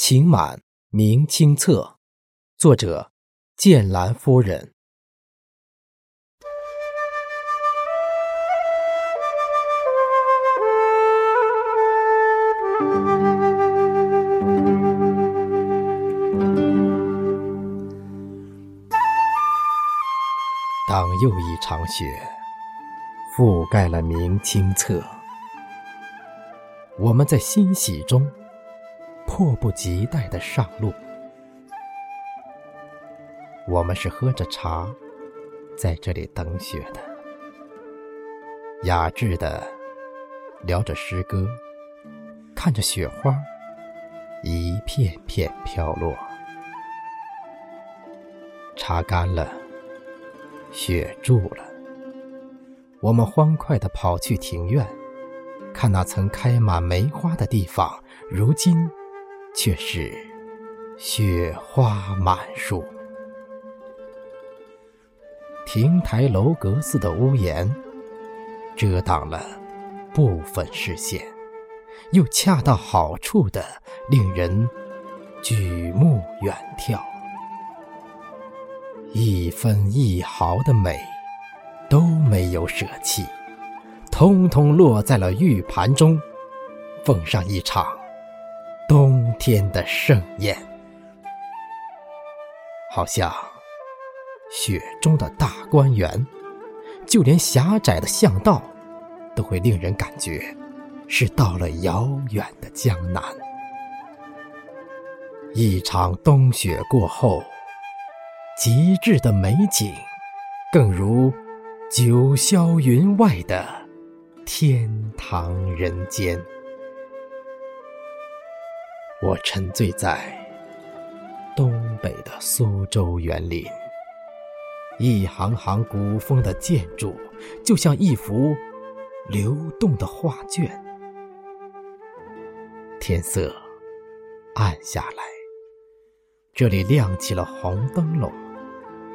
晴满明清册，作者剑兰夫人。当又一场雪覆盖了明清册，我们在欣喜中。迫不及待的上路，我们是喝着茶，在这里等雪的，雅致的聊着诗歌，看着雪花一片片飘落，茶干了，雪住了，我们欢快的跑去庭院，看那曾开满梅花的地方，如今。却是雪花满树，亭台楼阁似的屋檐遮挡了部分视线，又恰到好处的令人举目远眺，一分一毫的美都没有舍弃，通通落在了玉盘中，奉上一场。冬天的盛宴，好像雪中的大观园，就连狭窄的巷道，都会令人感觉是到了遥远的江南。一场冬雪过后，极致的美景，更如九霄云外的天堂人间。我沉醉在东北的苏州园林，一行行古风的建筑，就像一幅流动的画卷。天色暗下来，这里亮起了红灯笼，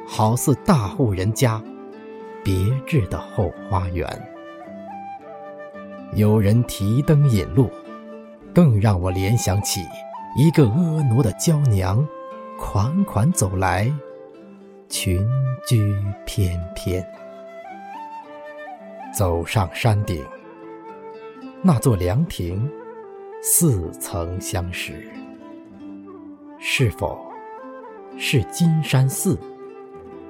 好似大户人家别致的后花园。有人提灯引路。更让我联想起一个婀娜的娇娘，款款走来，裙裾翩翩。走上山顶，那座凉亭似曾相识，是否是金山寺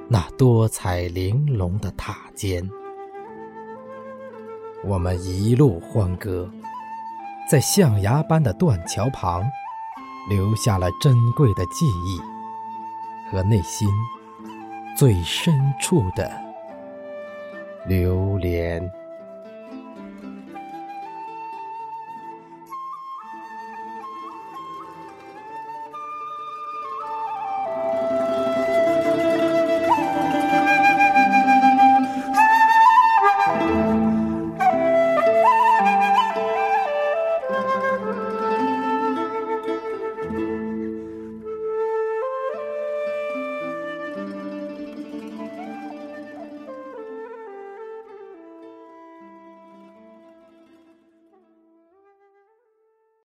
那多彩玲珑的塔尖？我们一路欢歌。在象牙般的断桥旁，留下了珍贵的记忆和内心最深处的留恋。